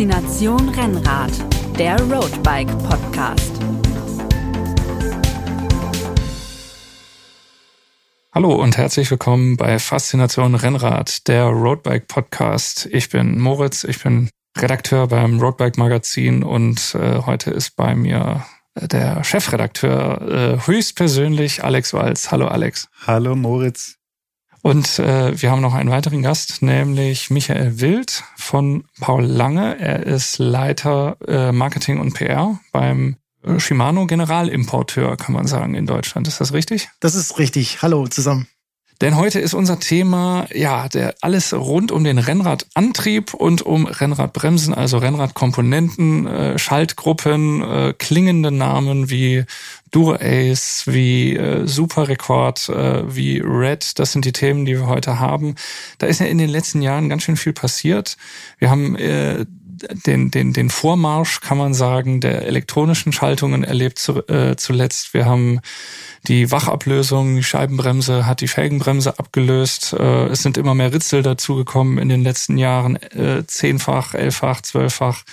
Faszination Rennrad, der Roadbike Podcast. Hallo und herzlich willkommen bei Faszination Rennrad, der Roadbike Podcast. Ich bin Moritz, ich bin Redakteur beim Roadbike Magazin und äh, heute ist bei mir der Chefredakteur äh, höchstpersönlich Alex Walz. Hallo Alex. Hallo Moritz. Und äh, wir haben noch einen weiteren Gast, nämlich Michael Wild von Paul Lange. Er ist Leiter äh, Marketing und PR beim Shimano Generalimporteur, kann man sagen, in Deutschland. Ist das richtig? Das ist richtig. Hallo zusammen. Denn heute ist unser Thema, ja, der alles rund um den Rennradantrieb und um Rennradbremsen, also Rennradkomponenten, äh, Schaltgruppen, äh, klingende Namen wie Dura-Ace, wie äh, Superrekord, äh, wie Red. Das sind die Themen, die wir heute haben. Da ist ja in den letzten Jahren ganz schön viel passiert. Wir haben äh, den, den, den Vormarsch, kann man sagen, der elektronischen Schaltungen erlebt zu, äh, zuletzt. Wir haben die Wachablösung, die Scheibenbremse hat die Felgenbremse abgelöst. Äh, es sind immer mehr Ritzel dazugekommen in den letzten Jahren. Äh, zehnfach, elffach, zwölffach.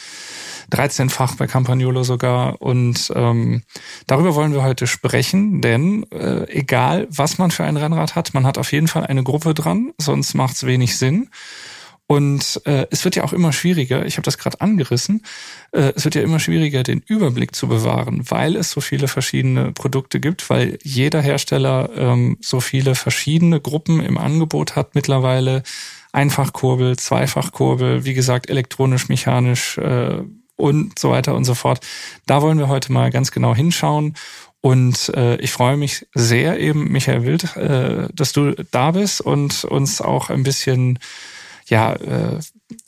13-fach bei Campagnolo sogar. Und ähm, darüber wollen wir heute sprechen, denn äh, egal, was man für ein Rennrad hat, man hat auf jeden Fall eine Gruppe dran, sonst macht es wenig Sinn. Und äh, es wird ja auch immer schwieriger, ich habe das gerade angerissen, äh, es wird ja immer schwieriger, den Überblick zu bewahren, weil es so viele verschiedene Produkte gibt, weil jeder Hersteller ähm, so viele verschiedene Gruppen im Angebot hat mittlerweile. Einfachkurbel, Zweifachkurbel, wie gesagt, elektronisch, mechanisch äh, und so weiter und so fort. Da wollen wir heute mal ganz genau hinschauen. Und äh, ich freue mich sehr eben, Michael Wild, äh, dass du da bist und uns auch ein bisschen ja äh,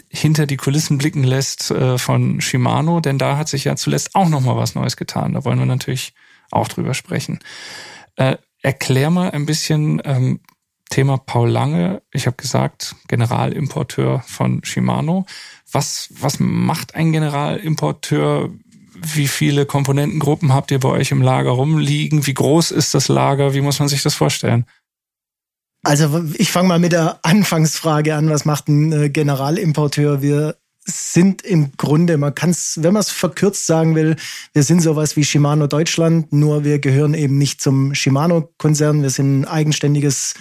hinter die Kulissen blicken lässt äh, von Shimano, denn da hat sich ja zuletzt auch noch mal was Neues getan. Da wollen wir natürlich auch drüber sprechen. Äh, erklär mal ein bisschen ähm, Thema Paul Lange. Ich habe gesagt, Generalimporteur von Shimano. Was was macht ein Generalimporteur? Wie viele Komponentengruppen habt ihr bei euch im Lager rumliegen? Wie groß ist das Lager? Wie muss man sich das vorstellen? Also ich fange mal mit der Anfangsfrage an, was macht ein äh, Generalimporteur? Wir sind im Grunde, man kann es, wenn man es verkürzt sagen will, wir sind sowas wie Shimano Deutschland, nur wir gehören eben nicht zum Shimano-Konzern. Wir sind ein eigenständiges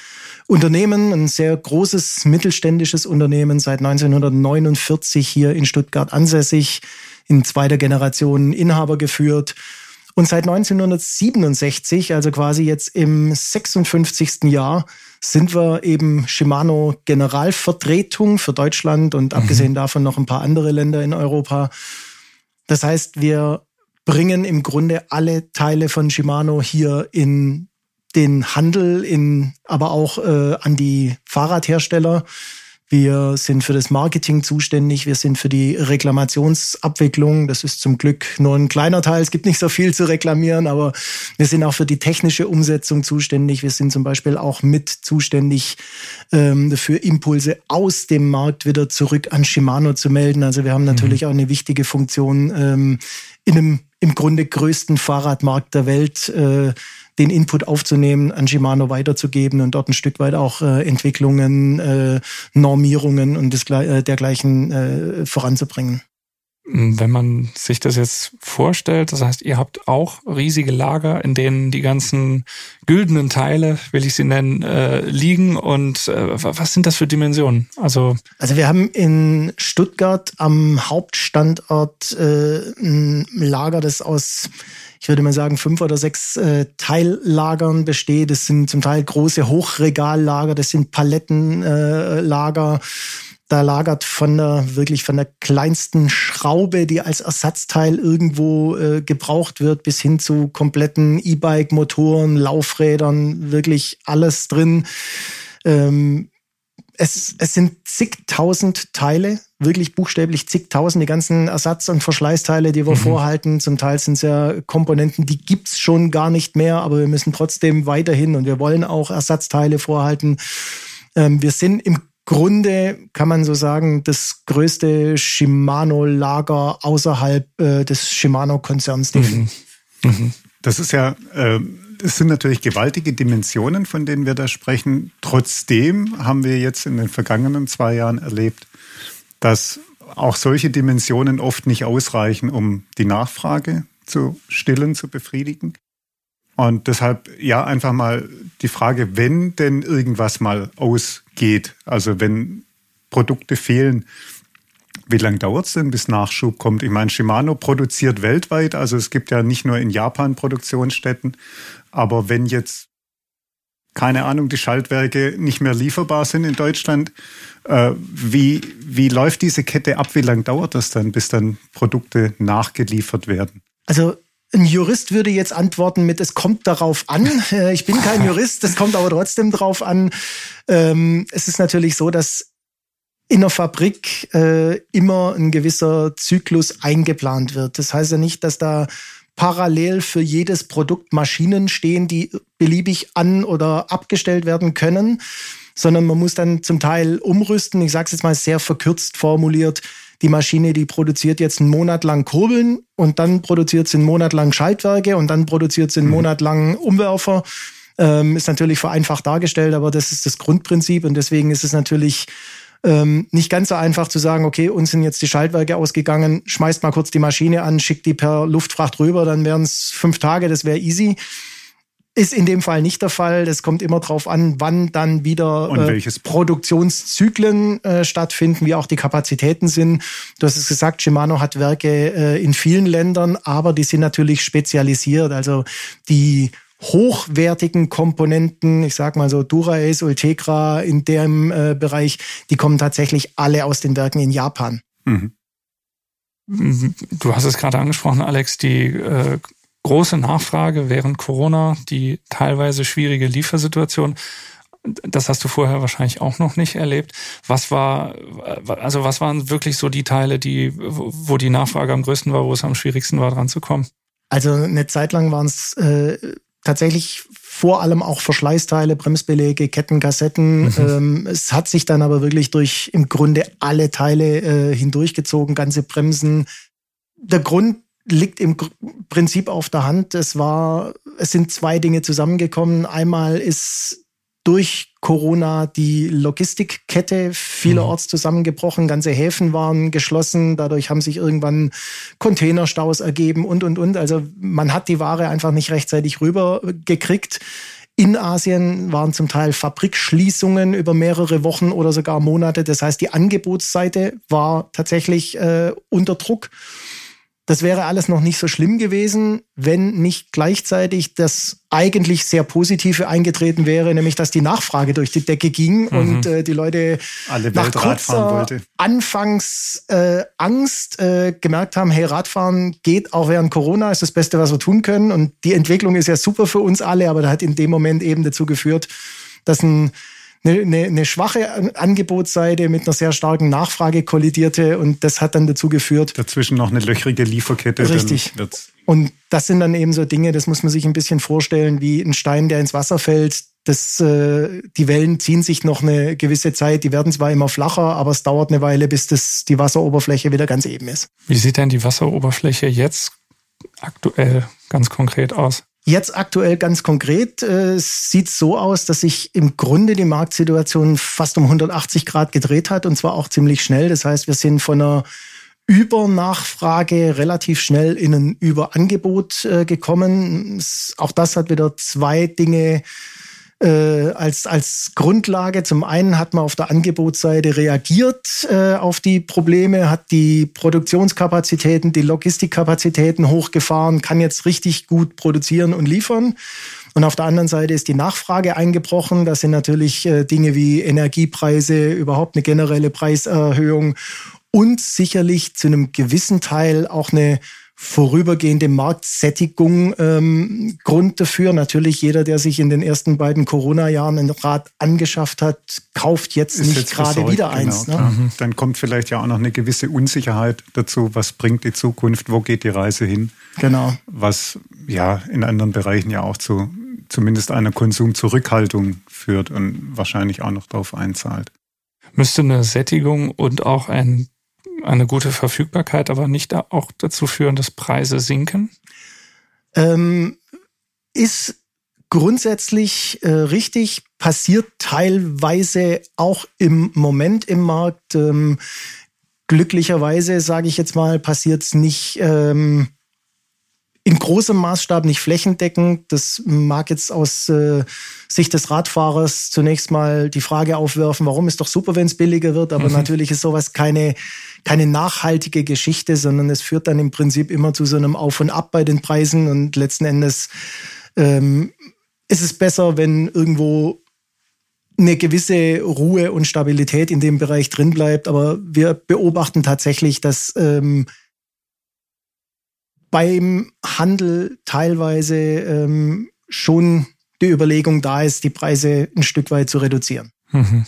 Unternehmen, ein sehr großes mittelständisches Unternehmen, seit 1949 hier in Stuttgart ansässig, in zweiter Generation Inhaber geführt und seit 1967, also quasi jetzt im 56. Jahr, sind wir eben Shimano Generalvertretung für Deutschland und mhm. abgesehen davon noch ein paar andere Länder in Europa. Das heißt, wir bringen im Grunde alle Teile von Shimano hier in den Handel, in, aber auch äh, an die Fahrradhersteller. Wir sind für das Marketing zuständig. Wir sind für die Reklamationsabwicklung. Das ist zum Glück nur ein kleiner Teil. Es gibt nicht so viel zu reklamieren, aber wir sind auch für die technische Umsetzung zuständig. Wir sind zum Beispiel auch mit zuständig ähm, für Impulse aus dem Markt wieder zurück an Shimano zu melden. Also wir haben natürlich mhm. auch eine wichtige Funktion ähm, in einem im Grunde größten Fahrradmarkt der Welt. Äh, den Input aufzunehmen, an Shimano weiterzugeben und dort ein Stück weit auch äh, Entwicklungen, äh, Normierungen und des, äh, dergleichen äh, voranzubringen. Wenn man sich das jetzt vorstellt, das heißt, ihr habt auch riesige Lager, in denen die ganzen güldenen Teile, will ich sie nennen, äh, liegen. Und äh, was sind das für Dimensionen? Also, also wir haben in Stuttgart am Hauptstandort äh, ein Lager, das aus ich würde mal sagen, fünf oder sechs äh, Teillagern besteht. Das sind zum Teil große Hochregallager, das sind Palettenlager. Äh, da lagert von der wirklich von der kleinsten Schraube, die als Ersatzteil irgendwo äh, gebraucht wird, bis hin zu kompletten E-Bike-Motoren, Laufrädern, wirklich alles drin. Ähm, es, es sind zigtausend Teile, wirklich buchstäblich zigtausend, die ganzen Ersatz- und Verschleißteile, die wir mhm. vorhalten. Zum Teil sind es ja Komponenten, die gibt's schon gar nicht mehr, aber wir müssen trotzdem weiterhin und wir wollen auch Ersatzteile vorhalten. Ähm, wir sind im Grunde, kann man so sagen, das größte Shimano-Lager außerhalb äh, des Shimano-Konzerns. Mhm. Mhm. Das ist ja äh es sind natürlich gewaltige Dimensionen, von denen wir da sprechen. Trotzdem haben wir jetzt in den vergangenen zwei Jahren erlebt, dass auch solche Dimensionen oft nicht ausreichen, um die Nachfrage zu stillen, zu befriedigen. Und deshalb ja einfach mal die Frage, wenn denn irgendwas mal ausgeht, also wenn Produkte fehlen, wie lange dauert es denn, bis Nachschub kommt? Ich meine, Shimano produziert weltweit, also es gibt ja nicht nur in Japan Produktionsstätten, aber wenn jetzt keine Ahnung, die Schaltwerke nicht mehr lieferbar sind in Deutschland. Äh, wie, wie läuft diese Kette ab? Wie lange dauert das dann, bis dann Produkte nachgeliefert werden? Also ein Jurist würde jetzt antworten mit, es kommt darauf an. Äh, ich bin kein Jurist, es kommt aber trotzdem darauf an. Ähm, es ist natürlich so, dass in der Fabrik äh, immer ein gewisser Zyklus eingeplant wird. Das heißt ja nicht, dass da parallel für jedes Produkt Maschinen stehen, die beliebig an- oder abgestellt werden können, sondern man muss dann zum Teil umrüsten. Ich sage es jetzt mal sehr verkürzt formuliert. Die Maschine, die produziert jetzt einen Monat lang Kurbeln und dann produziert sie einen Monat lang Schaltwerke und dann produziert sie einen mhm. Monat lang Umwerfer. Ähm, ist natürlich vereinfacht dargestellt, aber das ist das Grundprinzip und deswegen ist es natürlich ähm, nicht ganz so einfach zu sagen, okay, uns sind jetzt die Schaltwerke ausgegangen, schmeißt mal kurz die Maschine an, schickt die per Luftfracht rüber, dann wären es fünf Tage, das wäre easy. Ist in dem Fall nicht der Fall. Das kommt immer darauf an, wann dann wieder äh, Produktionszyklen äh, stattfinden, wie auch die Kapazitäten sind. Du hast es gesagt, Shimano hat Werke äh, in vielen Ländern, aber die sind natürlich spezialisiert. Also die hochwertigen Komponenten, ich sag mal so Dura-Ace, Ultegra in dem äh, Bereich, die kommen tatsächlich alle aus den Werken in Japan. Mhm. Du hast es gerade angesprochen, Alex, die äh, große Nachfrage während Corona, die teilweise schwierige Liefersituation. Das hast du vorher wahrscheinlich auch noch nicht erlebt. Was war, also was waren wirklich so die Teile, die, wo die Nachfrage am größten war, wo es am schwierigsten war, dran zu kommen? Also eine Zeit lang waren es äh, tatsächlich vor allem auch Verschleißteile, Bremsbeläge, Ketten, Kassetten. Mhm. Ähm, es hat sich dann aber wirklich durch im Grunde alle Teile äh, hindurchgezogen, ganze Bremsen. Der Grund liegt im Prinzip auf der Hand. Es war, es sind zwei Dinge zusammengekommen. Einmal ist durch Corona die Logistikkette vielerorts mhm. zusammengebrochen, ganze Häfen waren geschlossen, dadurch haben sich irgendwann Containerstaus ergeben und, und, und. Also man hat die Ware einfach nicht rechtzeitig rübergekriegt. In Asien waren zum Teil Fabrikschließungen über mehrere Wochen oder sogar Monate. Das heißt, die Angebotsseite war tatsächlich äh, unter Druck. Das wäre alles noch nicht so schlimm gewesen, wenn nicht gleichzeitig das eigentlich sehr Positive eingetreten wäre, nämlich dass die Nachfrage durch die Decke ging mhm. und äh, die Leute Alle nach kurzer Anfangs äh, Angst äh, gemerkt haben, hey, Radfahren geht auch während Corona, ist das Beste, was wir tun können. Und die Entwicklung ist ja super für uns alle, aber da hat in dem Moment eben dazu geführt, dass ein eine, eine, eine schwache Angebotsseite mit einer sehr starken Nachfrage kollidierte und das hat dann dazu geführt. Dazwischen noch eine löchrige Lieferkette. Richtig. Und das sind dann eben so Dinge, das muss man sich ein bisschen vorstellen, wie ein Stein, der ins Wasser fällt. Das, äh, die Wellen ziehen sich noch eine gewisse Zeit, die werden zwar immer flacher, aber es dauert eine Weile, bis das, die Wasseroberfläche wieder ganz eben ist. Wie sieht denn die Wasseroberfläche jetzt aktuell ganz konkret aus? Jetzt aktuell ganz konkret äh, sieht so aus, dass sich im Grunde die Marktsituation fast um 180 Grad gedreht hat und zwar auch ziemlich schnell. Das heißt, wir sind von einer Übernachfrage relativ schnell in ein Überangebot äh, gekommen. Auch das hat wieder zwei Dinge äh, als, als Grundlage. Zum einen hat man auf der Angebotsseite reagiert äh, auf die Probleme, hat die Produktionskapazitäten, die Logistikkapazitäten hochgefahren, kann jetzt richtig gut produzieren und liefern. Und auf der anderen Seite ist die Nachfrage eingebrochen. Das sind natürlich äh, Dinge wie Energiepreise, überhaupt eine generelle Preiserhöhung und sicherlich zu einem gewissen Teil auch eine vorübergehende Marktsättigung ähm, Grund dafür. Natürlich jeder, der sich in den ersten beiden Corona-Jahren ein Rad angeschafft hat, kauft jetzt Ist nicht gerade wieder genau, eins. Ne? Mhm. Dann kommt vielleicht ja auch noch eine gewisse Unsicherheit dazu. Was bringt die Zukunft? Wo geht die Reise hin? Genau. Was ja in anderen Bereichen ja auch zu zumindest einer Konsumzurückhaltung führt und wahrscheinlich auch noch darauf einzahlt. Müsste eine Sättigung und auch ein eine gute Verfügbarkeit aber nicht auch dazu führen, dass Preise sinken? Ähm, ist grundsätzlich äh, richtig, passiert teilweise auch im Moment im Markt. Ähm, glücklicherweise, sage ich jetzt mal, passiert es nicht ähm, in großem Maßstab, nicht flächendeckend. Das mag jetzt aus äh, Sicht des Radfahrers zunächst mal die Frage aufwerfen, warum ist doch super, wenn es billiger wird, aber mhm. natürlich ist sowas keine, keine nachhaltige Geschichte, sondern es führt dann im Prinzip immer zu so einem Auf und Ab bei den Preisen und letzten Endes ähm, ist es besser, wenn irgendwo eine gewisse Ruhe und Stabilität in dem Bereich drin bleibt. Aber wir beobachten tatsächlich, dass ähm, beim Handel teilweise ähm, schon die Überlegung da ist, die Preise ein Stück weit zu reduzieren. Mhm.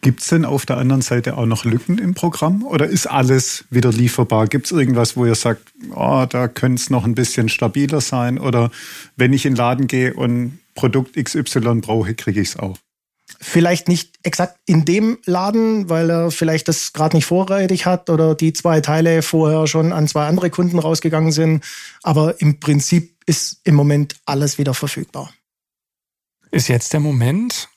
Gibt es denn auf der anderen Seite auch noch Lücken im Programm oder ist alles wieder lieferbar? Gibt es irgendwas, wo ihr sagt, oh, da könnte es noch ein bisschen stabiler sein? Oder wenn ich in den Laden gehe und Produkt XY brauche, kriege ich es auch? Vielleicht nicht exakt in dem Laden, weil er vielleicht das gerade nicht vorrätig hat oder die zwei Teile vorher schon an zwei andere Kunden rausgegangen sind. Aber im Prinzip ist im Moment alles wieder verfügbar. Ist jetzt der Moment,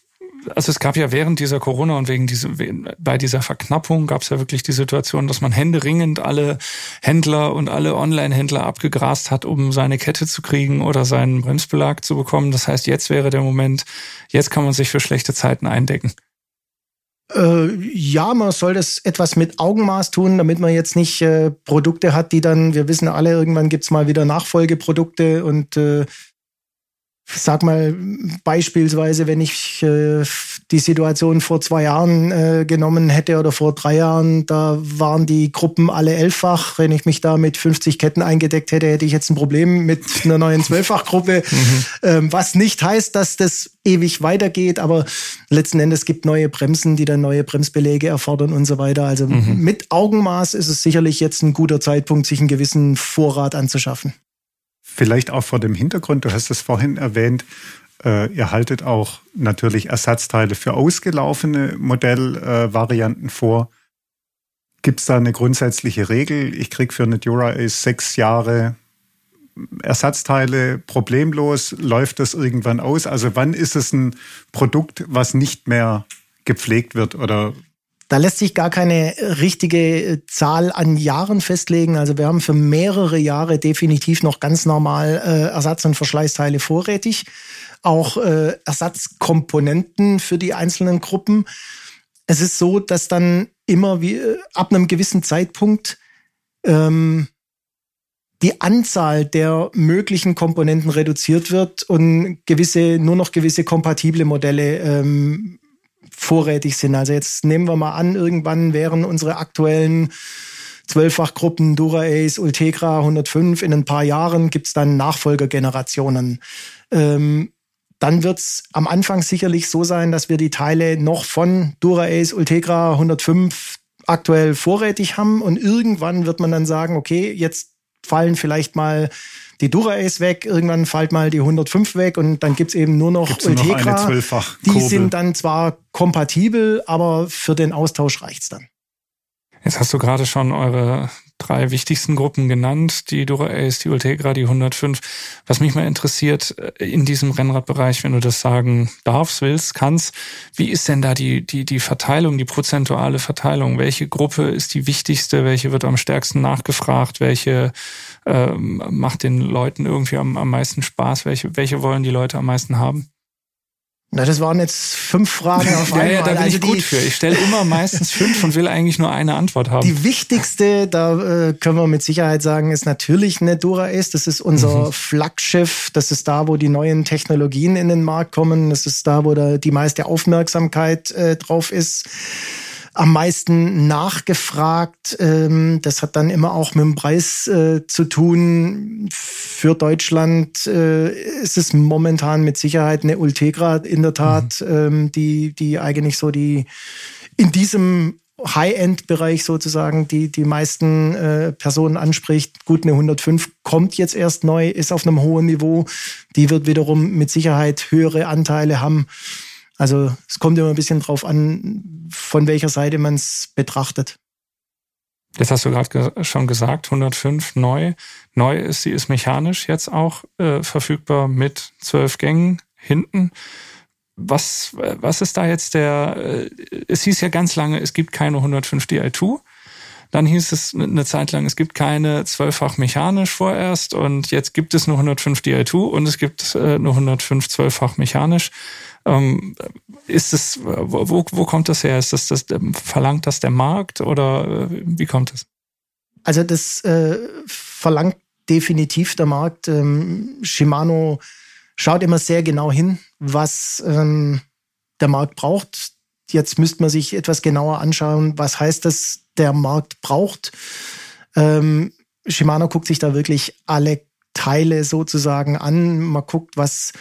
also es gab ja während dieser Corona und wegen dieser, bei dieser Verknappung gab es ja wirklich die Situation, dass man händeringend alle Händler und alle Online-Händler abgegrast hat, um seine Kette zu kriegen oder seinen Bremsbelag zu bekommen. Das heißt, jetzt wäre der Moment, jetzt kann man sich für schlechte Zeiten eindecken. Äh, ja, man soll das etwas mit Augenmaß tun, damit man jetzt nicht äh, Produkte hat, die dann, wir wissen alle, irgendwann gibt's mal wieder Nachfolgeprodukte und äh, sag mal beispielsweise, wenn ich äh, die Situation vor zwei Jahren äh, genommen hätte oder vor drei Jahren, da waren die Gruppen alle elffach. Wenn ich mich da mit 50 Ketten eingedeckt hätte, hätte ich jetzt ein Problem mit einer neuen Zwölffachgruppe. Mhm. Ähm, was nicht heißt, dass das ewig weitergeht, aber letzten Endes gibt neue Bremsen, die dann neue Bremsbeläge erfordern und so weiter. Also mhm. mit Augenmaß ist es sicherlich jetzt ein guter Zeitpunkt, sich einen gewissen Vorrat anzuschaffen. Vielleicht auch vor dem Hintergrund, du hast es vorhin erwähnt, äh, ihr haltet auch natürlich Ersatzteile für ausgelaufene Modellvarianten äh, vor. Gibt es da eine grundsätzliche Regel? Ich kriege für eine Dura Ace sechs Jahre Ersatzteile problemlos. Läuft das irgendwann aus? Also wann ist es ein Produkt, was nicht mehr gepflegt wird oder da lässt sich gar keine richtige äh, Zahl an Jahren festlegen. Also wir haben für mehrere Jahre definitiv noch ganz normal äh, Ersatz- und Verschleißteile vorrätig. Auch äh, Ersatzkomponenten für die einzelnen Gruppen. Es ist so, dass dann immer wie äh, ab einem gewissen Zeitpunkt ähm, die Anzahl der möglichen Komponenten reduziert wird und gewisse nur noch gewisse kompatible Modelle ähm, vorrätig sind. Also jetzt nehmen wir mal an, irgendwann wären unsere aktuellen Zwölffachgruppen Dura Ace, Ultegra 105 in ein paar Jahren gibt's dann Nachfolgergenerationen. Ähm, dann wird's am Anfang sicherlich so sein, dass wir die Teile noch von Dura Ace, Ultegra 105 aktuell vorrätig haben und irgendwann wird man dann sagen, okay, jetzt fallen vielleicht mal die Dura Ace weg, irgendwann fällt mal die 105 weg und dann gibt's eben nur noch gibt's Ultegra. Noch die sind dann zwar kompatibel, aber für den Austausch reicht's dann. Jetzt hast du gerade schon eure drei wichtigsten Gruppen genannt, die Dura Ace, die Ultegra, die 105. Was mich mal interessiert äh, in diesem Rennradbereich, wenn du das sagen darfst, willst, kannst, wie ist denn da die, die, die Verteilung, die prozentuale Verteilung? Welche Gruppe ist die wichtigste? Welche wird am stärksten nachgefragt? Welche äh, macht den Leuten irgendwie am, am meisten Spaß? Welche, welche wollen die Leute am meisten haben? Na, das waren jetzt fünf Fragen auf einmal. ja, ja, da bin also ich gut für. Ich stelle immer meistens fünf und will eigentlich nur eine Antwort haben. Die wichtigste, da äh, können wir mit Sicherheit sagen, ist natürlich eine Dura Ace. Das ist unser mhm. Flaggschiff. Das ist da, wo die neuen Technologien in den Markt kommen. Das ist da, wo da die meiste Aufmerksamkeit äh, drauf ist am meisten nachgefragt. Ähm, das hat dann immer auch mit dem Preis äh, zu tun. Für Deutschland äh, ist es momentan mit Sicherheit eine Ultegra in der Tat, mhm. ähm, die, die eigentlich so die in diesem High-End-Bereich sozusagen die die meisten äh, Personen anspricht. Gut, eine 105 kommt jetzt erst neu, ist auf einem hohen Niveau. Die wird wiederum mit Sicherheit höhere Anteile haben. Also es kommt immer ein bisschen drauf an, von welcher Seite man es betrachtet. Jetzt hast du gerade schon gesagt, 105 neu. Neu ist sie ist mechanisch jetzt auch äh, verfügbar mit zwölf Gängen hinten. was, was ist da jetzt der, äh, es hieß ja ganz lange, es gibt keine 105 Di2. Dann hieß es eine Zeit lang, es gibt keine zwölffach mechanisch vorerst und jetzt gibt es nur 105 Di2 und es gibt äh, nur 105 zwölffach mechanisch. Ähm, ist es, wo, wo kommt das her? Ist das, das verlangt das der Markt oder äh, wie kommt es? Also das äh, verlangt definitiv der Markt. Ähm, Shimano schaut immer sehr genau hin, was ähm, der Markt braucht. Jetzt müsste man sich etwas genauer anschauen, was heißt das, der Markt braucht. Ähm, Shimano guckt sich da wirklich alle Teile sozusagen an. Man guckt, was,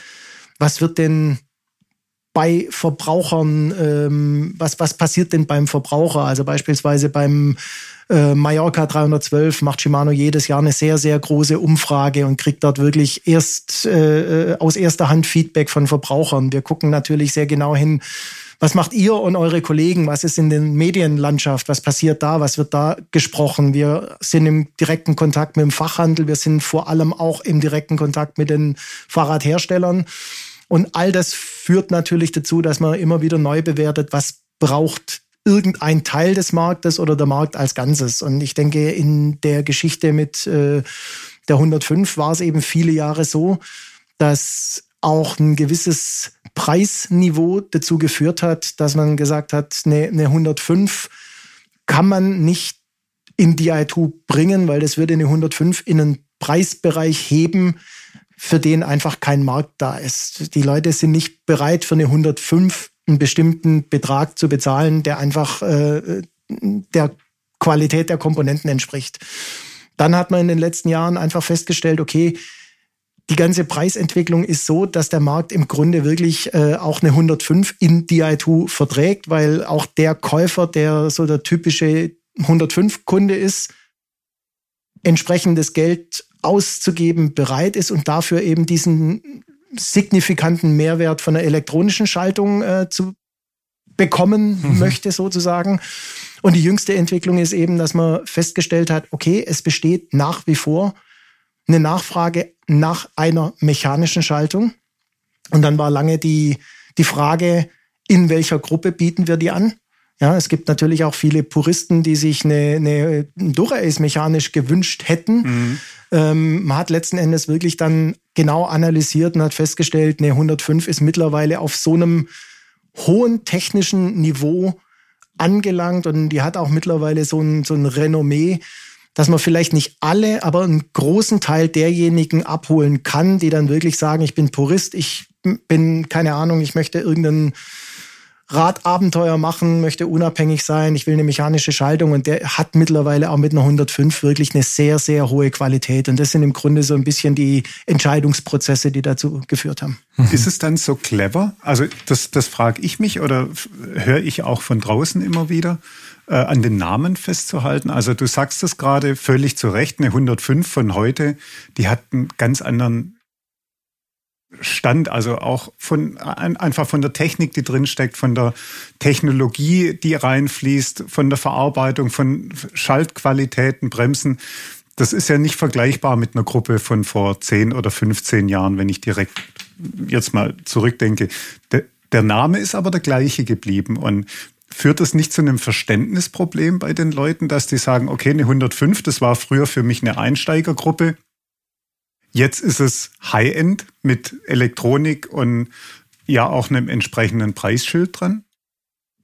was wird denn bei Verbrauchern, ähm, was, was passiert denn beim Verbraucher? Also beispielsweise beim äh, Mallorca 312 macht Shimano jedes Jahr eine sehr, sehr große Umfrage und kriegt dort wirklich erst äh, aus erster Hand Feedback von Verbrauchern. Wir gucken natürlich sehr genau hin, was macht ihr und eure Kollegen? Was ist in der Medienlandschaft? Was passiert da? Was wird da gesprochen? Wir sind im direkten Kontakt mit dem Fachhandel. Wir sind vor allem auch im direkten Kontakt mit den Fahrradherstellern. Und all das führt natürlich dazu, dass man immer wieder neu bewertet, was braucht irgendein Teil des Marktes oder der Markt als Ganzes. Und ich denke, in der Geschichte mit äh, der 105 war es eben viele Jahre so, dass auch ein gewisses Preisniveau dazu geführt hat, dass man gesagt hat, eine, eine 105 kann man nicht in die i2 bringen, weil das würde eine 105 in einen Preisbereich heben, für den einfach kein Markt da ist. Die Leute sind nicht bereit, für eine 105 einen bestimmten Betrag zu bezahlen, der einfach äh, der Qualität der Komponenten entspricht. Dann hat man in den letzten Jahren einfach festgestellt, okay, die ganze Preisentwicklung ist so, dass der Markt im Grunde wirklich äh, auch eine 105 in DI2 verträgt, weil auch der Käufer, der so der typische 105-Kunde ist, entsprechendes Geld auszugeben bereit ist und dafür eben diesen signifikanten Mehrwert von der elektronischen Schaltung äh, zu bekommen mhm. möchte sozusagen. Und die jüngste Entwicklung ist eben, dass man festgestellt hat, okay, es besteht nach wie vor eine Nachfrage nach einer mechanischen Schaltung. Und dann war lange die, die Frage, in welcher Gruppe bieten wir die an? Ja, es gibt natürlich auch viele Puristen, die sich eine, eine Dura-Ace mechanisch gewünscht hätten. Mhm. Ähm, man hat letzten Endes wirklich dann genau analysiert und hat festgestellt, eine 105 ist mittlerweile auf so einem hohen technischen Niveau angelangt und die hat auch mittlerweile so ein, so ein Renommee, dass man vielleicht nicht alle, aber einen großen Teil derjenigen abholen kann, die dann wirklich sagen, ich bin Purist, ich bin, keine Ahnung, ich möchte irgendeinen Radabenteuer machen, möchte unabhängig sein, ich will eine mechanische Schaltung und der hat mittlerweile auch mit einer 105 wirklich eine sehr, sehr hohe Qualität. Und das sind im Grunde so ein bisschen die Entscheidungsprozesse, die dazu geführt haben. Mhm. Ist es dann so clever? Also das, das frage ich mich oder höre ich auch von draußen immer wieder, äh, an den Namen festzuhalten. Also du sagst es gerade völlig zu Recht, eine 105 von heute, die hat einen ganz anderen Stand, also auch von einfach von der Technik, die drinsteckt, von der Technologie, die reinfließt, von der Verarbeitung, von Schaltqualitäten, Bremsen. Das ist ja nicht vergleichbar mit einer Gruppe von vor 10 oder 15 Jahren, wenn ich direkt jetzt mal zurückdenke. Der, Name ist aber der gleiche geblieben und führt das nicht zu einem Verständnisproblem bei den Leuten, dass die sagen, okay, eine 105, das war früher für mich eine Einsteigergruppe Jetzt ist es High-End mit Elektronik und ja auch einem entsprechenden Preisschild dran.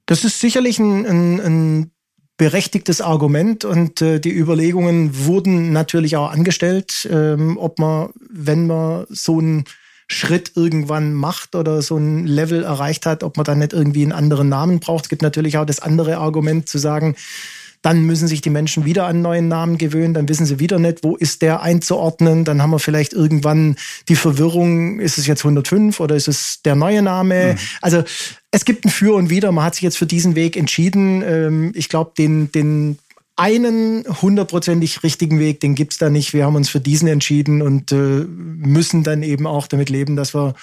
Das ist sicherlich ein, ein, ein berechtigtes Argument und äh, die Überlegungen wurden natürlich auch angestellt, ähm, ob man, wenn man so einen Schritt irgendwann macht oder so ein Level erreicht hat, ob man dann nicht irgendwie einen anderen Namen braucht. Es gibt natürlich auch das andere Argument zu sagen, dann müssen sich die Menschen wieder an neuen Namen gewöhnen. Dann wissen sie wieder nicht, wo ist der einzuordnen. Dann haben wir vielleicht irgendwann die Verwirrung, ist es jetzt 105 oder ist es der neue Name? Mhm. Also es gibt ein Für und Wider. Man hat sich jetzt für diesen Weg entschieden. Ähm, ich glaube, den, den einen hundertprozentig richtigen Weg, den gibt's da nicht. Wir haben uns für diesen entschieden und äh, müssen dann eben auch damit leben, dass wir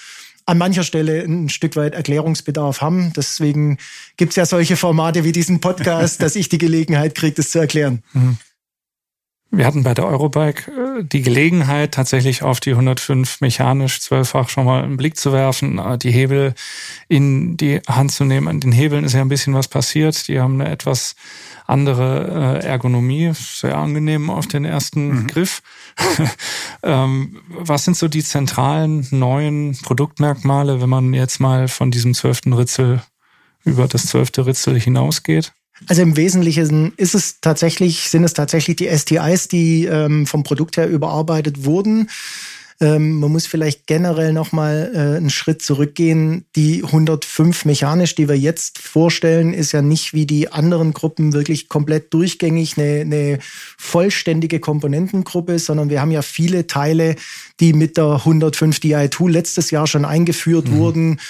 an mancher Stelle ein Stück weit Erklärungsbedarf haben. Deswegen gibt es ja solche Formate wie diesen Podcast, dass ich die Gelegenheit kriege, das zu erklären. Mhm. Wir hatten bei der Eurobike äh, die Gelegenheit, tatsächlich auf die 105 mechanisch zwölffach schon mal einen Blick zu werfen, äh, die Hebel in die Hand zu nehmen. An den Hebeln ist ja ein bisschen was passiert. Die haben eine etwas andere äh, Ergonomie, sehr angenehm auf den ersten mhm. Griff. ähm, was sind so die zentralen neuen Produktmerkmale, wenn man jetzt mal von diesem zwölften Ritzel über das zwölfte Ritzel hinausgeht? Also im Wesentlichen ist es tatsächlich, sind es tatsächlich die STIs, die ähm, vom Produkt her überarbeitet wurden. Ähm, man muss vielleicht generell nochmal äh, einen Schritt zurückgehen. Die 105 mechanisch, die wir jetzt vorstellen, ist ja nicht wie die anderen Gruppen wirklich komplett durchgängig eine, eine vollständige Komponentengruppe, sondern wir haben ja viele Teile, die mit der 105 Di2 letztes Jahr schon eingeführt mhm. wurden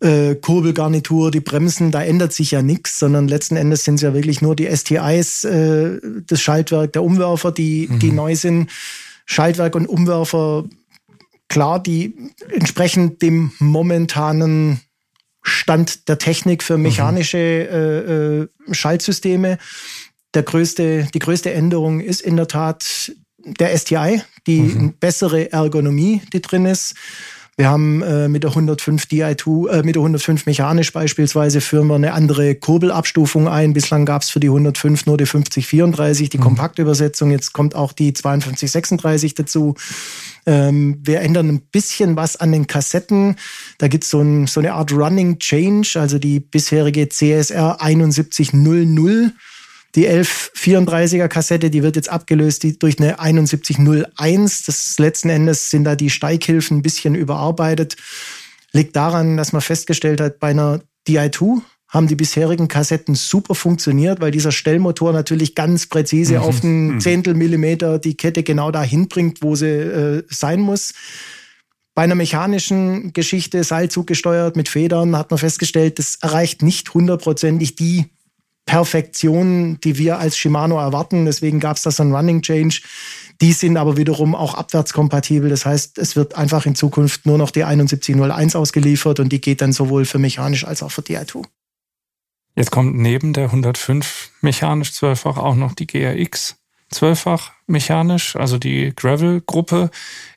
äh, Kurbelgarnitur, die Bremsen, da ändert sich ja nichts, sondern letzten Endes sind es ja wirklich nur die STIs, äh, das Schaltwerk der Umwerfer, die, mhm. die neu sind. Schaltwerk und Umwerfer, klar, die entsprechend dem momentanen Stand der Technik für mechanische äh, äh, Schaltsysteme. Der größte, die größte Änderung ist in der Tat der STI, die mhm. bessere Ergonomie, die drin ist. Wir haben äh, mit der 105 Di2, äh, mit der 105 mechanisch beispielsweise führen wir eine andere Kurbelabstufung ein. Bislang gab es für die 105 nur die 5034, die mhm. Kompaktübersetzung. Jetzt kommt auch die 5236 dazu. Ähm, wir ändern ein bisschen was an den Kassetten. Da gibt's so, ein, so eine Art Running Change, also die bisherige CSR 7100 die 1134er Kassette, die wird jetzt abgelöst durch eine 7101. Das letzten Endes sind da die Steighilfen ein bisschen überarbeitet. Liegt daran, dass man festgestellt hat, bei einer DI2 haben die bisherigen Kassetten super funktioniert, weil dieser Stellmotor natürlich ganz präzise mhm. auf einen mhm. Zehntel Millimeter die Kette genau dahin bringt, wo sie äh, sein muss. Bei einer mechanischen Geschichte, Seilzug gesteuert mit Federn, hat man festgestellt, das erreicht nicht hundertprozentig die Perfektion, die wir als Shimano erwarten. Deswegen gab es da so einen Running Change. Die sind aber wiederum auch abwärtskompatibel. Das heißt, es wird einfach in Zukunft nur noch die 7101 ausgeliefert und die geht dann sowohl für mechanisch als auch für DI2. Jetzt kommt neben der 105 mechanisch zwölffach auch noch die GRX zwölffach mechanisch, also die Gravel-Gruppe.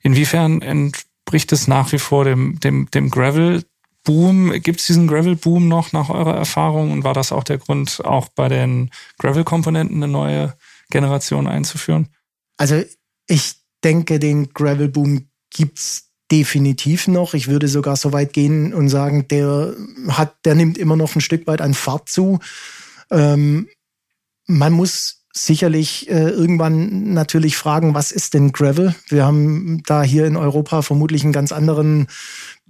Inwiefern entspricht es nach wie vor dem, dem, dem Gravel Boom, gibt es diesen Gravel-Boom noch nach eurer Erfahrung und war das auch der Grund, auch bei den Gravel-Komponenten eine neue Generation einzuführen? Also ich denke, den Gravel-Boom gibt's definitiv noch. Ich würde sogar so weit gehen und sagen, der hat, der nimmt immer noch ein Stück weit an Fahrt zu. Ähm, man muss sicherlich äh, irgendwann natürlich fragen, was ist denn Gravel? Wir haben da hier in Europa vermutlich einen ganz anderen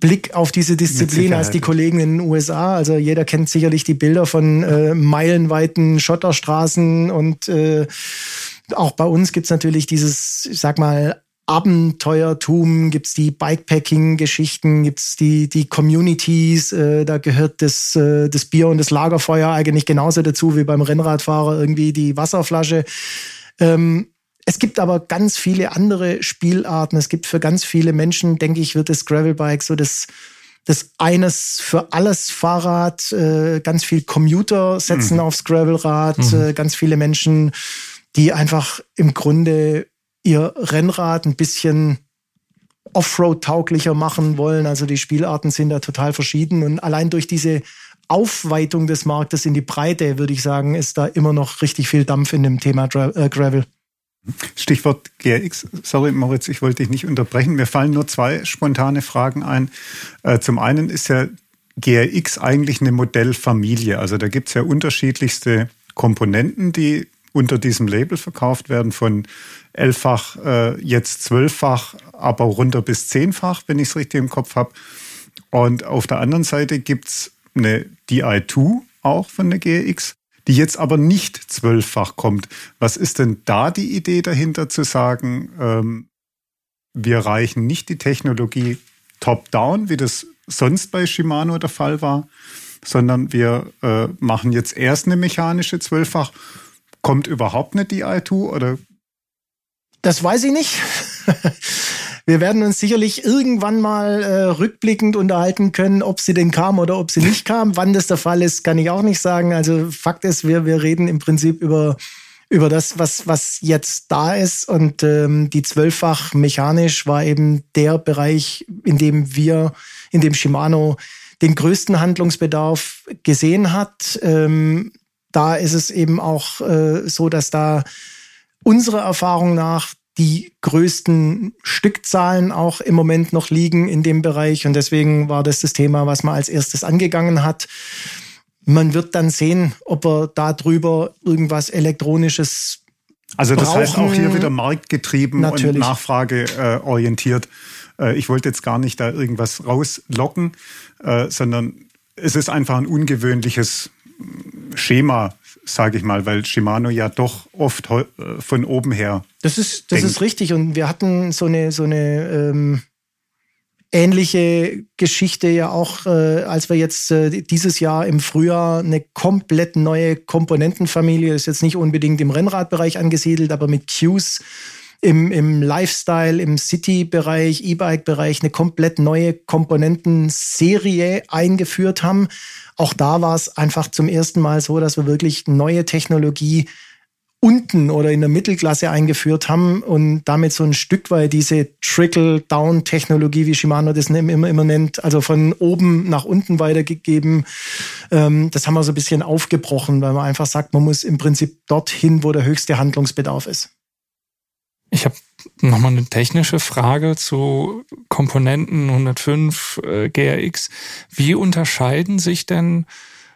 Blick auf diese Disziplin als die Kollegen in den USA. Also jeder kennt sicherlich die Bilder von äh, meilenweiten Schotterstraßen und äh, auch bei uns gibt's natürlich dieses, ich sag mal, Abenteuertum, gibt's die Bikepacking-Geschichten, gibt's die, die Communities, äh, da gehört das, äh, das Bier und das Lagerfeuer eigentlich genauso dazu wie beim Rennradfahrer irgendwie die Wasserflasche. Ähm, es gibt aber ganz viele andere Spielarten. Es gibt für ganz viele Menschen, denke ich, wird das Gravelbike so das, das eines für alles Fahrrad, äh, ganz viel Commuter setzen mhm. aufs Gravelrad, mhm. äh, ganz viele Menschen, die einfach im Grunde ihr Rennrad ein bisschen Offroad-tauglicher machen wollen. Also die Spielarten sind da total verschieden und allein durch diese Aufweitung des Marktes in die Breite, würde ich sagen, ist da immer noch richtig viel Dampf in dem Thema äh, Gravel. Stichwort GRX. Sorry, Moritz, ich wollte dich nicht unterbrechen. Mir fallen nur zwei spontane Fragen ein. Äh, zum einen ist ja GRX eigentlich eine Modellfamilie. Also da gibt es ja unterschiedlichste Komponenten, die unter diesem Label verkauft werden, von elffach, äh, jetzt zwölffach, aber runter bis zehnfach, wenn ich es richtig im Kopf habe. Und auf der anderen Seite gibt es eine DI2 auch von der GRX die jetzt aber nicht zwölffach kommt. Was ist denn da die Idee dahinter zu sagen, ähm, wir reichen nicht die Technologie top-down, wie das sonst bei Shimano der Fall war, sondern wir äh, machen jetzt erst eine mechanische zwölffach. Kommt überhaupt eine DI2 oder? Das weiß ich nicht. Wir werden uns sicherlich irgendwann mal äh, rückblickend unterhalten können, ob sie denn kam oder ob sie nicht kam. Wann das der Fall ist, kann ich auch nicht sagen. Also Fakt ist, wir, wir reden im Prinzip über über das, was, was jetzt da ist. Und ähm, die zwölffach mechanisch war eben der Bereich, in dem wir, in dem Shimano den größten Handlungsbedarf gesehen hat. Ähm, da ist es eben auch äh, so, dass da unserer Erfahrung nach die größten Stückzahlen auch im Moment noch liegen in dem Bereich. Und deswegen war das das Thema, was man als erstes angegangen hat. Man wird dann sehen, ob er da drüber irgendwas Elektronisches also das brauchen. heißt auch hier wieder marktgetrieben Natürlich. und nachfrageorientiert. Äh, ich wollte jetzt gar nicht da irgendwas rauslocken, äh, sondern es ist einfach ein ungewöhnliches Schema, sage ich mal, weil Shimano ja doch oft äh, von oben her. Das ist, das denkt. ist richtig. Und wir hatten so eine, so eine ähm, ähnliche Geschichte ja auch, äh, als wir jetzt äh, dieses Jahr im Frühjahr eine komplett neue Komponentenfamilie, das ist jetzt nicht unbedingt im Rennradbereich angesiedelt, aber mit Qs im, im Lifestyle, im City-Bereich, E-Bike-Bereich eine komplett neue Komponentenserie eingeführt haben. Auch da war es einfach zum ersten Mal so, dass wir wirklich neue Technologie unten oder in der Mittelklasse eingeführt haben und damit so ein Stück weit diese Trickle-Down-Technologie, wie Shimano das immer, immer nennt, also von oben nach unten weitergegeben. Ähm, das haben wir so ein bisschen aufgebrochen, weil man einfach sagt, man muss im Prinzip dorthin, wo der höchste Handlungsbedarf ist. Ich habe nochmal eine technische Frage zu Komponenten 105 äh, GRX. Wie unterscheiden sich denn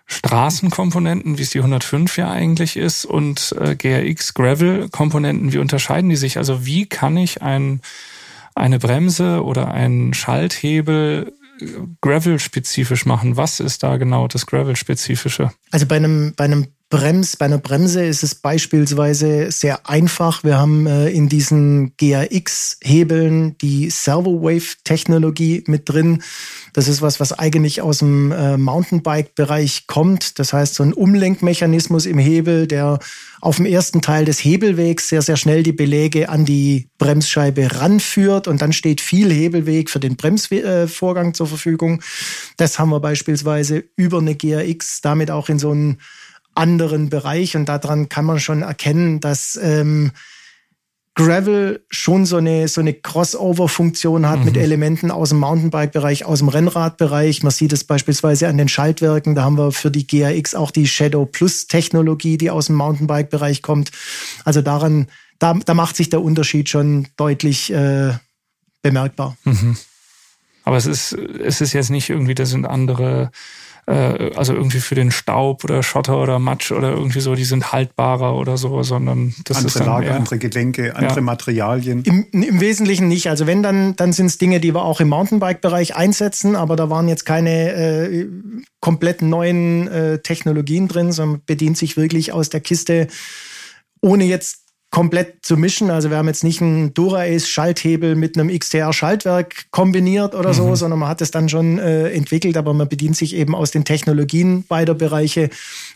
Straßenkomponenten, wie es die 105 ja eigentlich ist, und äh, GRX Gravel-Komponenten, wie unterscheiden die sich? Also wie kann ich ein, eine Bremse oder einen Schalthebel äh, Gravel-spezifisch machen? Was ist da genau das Gravel-spezifische? Also bei einem, bei einem Brems, bei einer Bremse ist es beispielsweise sehr einfach. Wir haben äh, in diesen GRX-Hebeln die Servo-Wave-Technologie mit drin. Das ist was, was eigentlich aus dem äh, Mountainbike-Bereich kommt. Das heißt, so ein Umlenkmechanismus im Hebel, der auf dem ersten Teil des Hebelwegs sehr, sehr schnell die Beläge an die Bremsscheibe ranführt und dann steht viel Hebelweg für den Bremsvorgang zur Verfügung. Das haben wir beispielsweise über eine GRX damit auch in so einen anderen Bereich und daran kann man schon erkennen, dass ähm, Gravel schon so eine, so eine Crossover-Funktion hat mhm. mit Elementen aus dem Mountainbike-Bereich, aus dem Rennradbereich. Man sieht es beispielsweise an den Schaltwerken. Da haben wir für die GRX auch die Shadow Plus-Technologie, die aus dem Mountainbike-Bereich kommt. Also daran, da, da macht sich der Unterschied schon deutlich äh, bemerkbar. Mhm. Aber es ist, es ist jetzt nicht irgendwie, das sind andere äh, also irgendwie für den Staub oder Schotter oder Matsch oder irgendwie so, die sind haltbarer oder so, sondern das andere ist dann Lager, andere Gelenke, andere ja. Materialien. Im, Im Wesentlichen nicht. Also wenn dann, dann sind es Dinge, die wir auch im Mountainbike-Bereich einsetzen, aber da waren jetzt keine äh, komplett neuen äh, Technologien drin, sondern bedient sich wirklich aus der Kiste ohne jetzt komplett zu mischen. Also wir haben jetzt nicht einen Dura-Ace-Schalthebel mit einem XTR-Schaltwerk kombiniert oder so, mhm. sondern man hat es dann schon äh, entwickelt, aber man bedient sich eben aus den Technologien beider Bereiche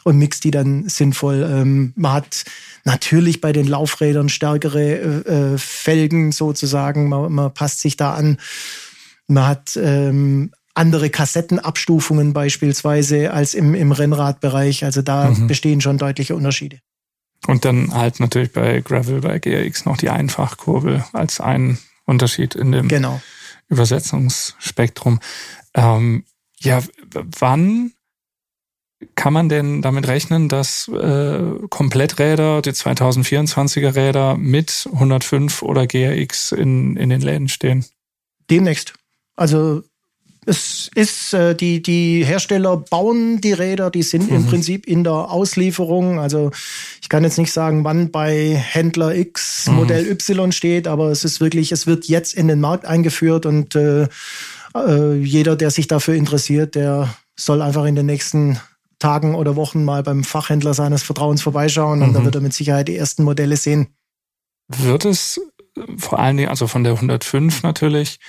und mixt die dann sinnvoll. Ähm, man hat natürlich bei den Laufrädern stärkere äh, äh, Felgen sozusagen, man, man, passt sich da an. Man hat ähm, andere Kassettenabstufungen beispielsweise als im, im Rennradbereich. Also da mhm. bestehen schon deutliche Unterschiede. Und dann halt natürlich bei Gravel, bei GRX noch die Einfachkurbel als ein Unterschied in dem genau. Übersetzungsspektrum. Ähm, ja, wann kann man denn damit rechnen, dass äh, Kompletträder, die 2024er Räder mit 105 oder GRX in, in den Läden stehen? Demnächst. Also es ist, äh, die, die Hersteller bauen die Räder, die sind mhm. im Prinzip in der Auslieferung. Also ich kann jetzt nicht sagen, wann bei Händler X mhm. Modell Y steht, aber es ist wirklich, es wird jetzt in den Markt eingeführt und äh, äh, jeder, der sich dafür interessiert, der soll einfach in den nächsten Tagen oder Wochen mal beim Fachhändler seines Vertrauens vorbeischauen und mhm. da wird er mit Sicherheit die ersten Modelle sehen. Wird es vor allen Dingen, also von der 105 natürlich,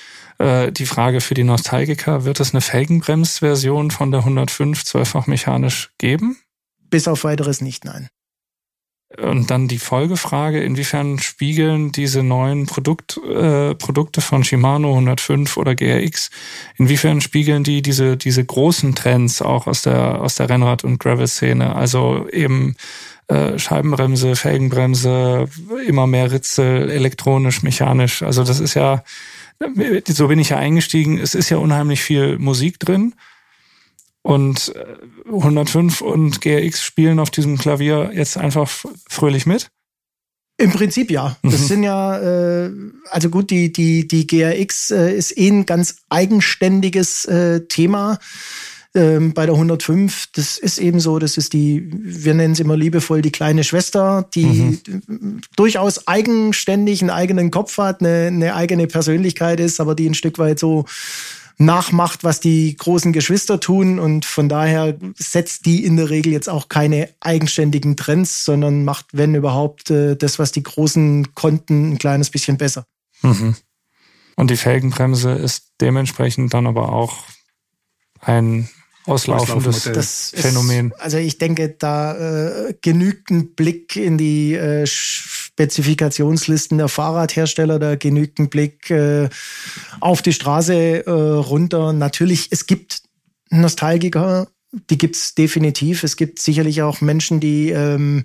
äh, die Frage für die Nostalgiker, wird es eine Felgenbremsversion von der 105 zwölffach mechanisch geben? Bis auf weiteres nicht, nein. Und dann die Folgefrage, inwiefern spiegeln diese neuen Produkt, äh, Produkte von Shimano 105 oder GRX, inwiefern spiegeln die diese, diese großen Trends auch aus der, aus der Rennrad- und Gravel-Szene? Also eben äh, Scheibenbremse, Felgenbremse, immer mehr Ritzel, elektronisch, mechanisch. Also das ist ja, so bin ich ja eingestiegen, es ist ja unheimlich viel Musik drin. Und 105 äh, und GRX spielen auf diesem Klavier jetzt einfach fröhlich mit? Im Prinzip ja. Das mhm. sind ja, äh, also gut, die, die, die GRX äh, ist eh ein ganz eigenständiges äh, Thema. Ähm, bei der 105, das ist eben so, das ist die, wir nennen es immer liebevoll die kleine Schwester, die mhm. durchaus eigenständig einen eigenen Kopf hat, eine, eine eigene Persönlichkeit ist, aber die ein Stück weit so nachmacht, was die großen Geschwister tun. Und von daher setzt die in der Regel jetzt auch keine eigenständigen Trends, sondern macht, wenn überhaupt, äh, das, was die Großen konnten, ein kleines bisschen besser. Mhm. Und die Felgenbremse ist dementsprechend dann aber auch ein auslaufendes das Phänomen. Ist, also ich denke, da äh, genügt ein Blick in die äh, Spezifikationslisten der Fahrradhersteller, da genügt ein Blick äh, auf die Straße äh, runter. Natürlich, es gibt Nostalgiker, die gibt's definitiv. Es gibt sicherlich auch Menschen, die ähm,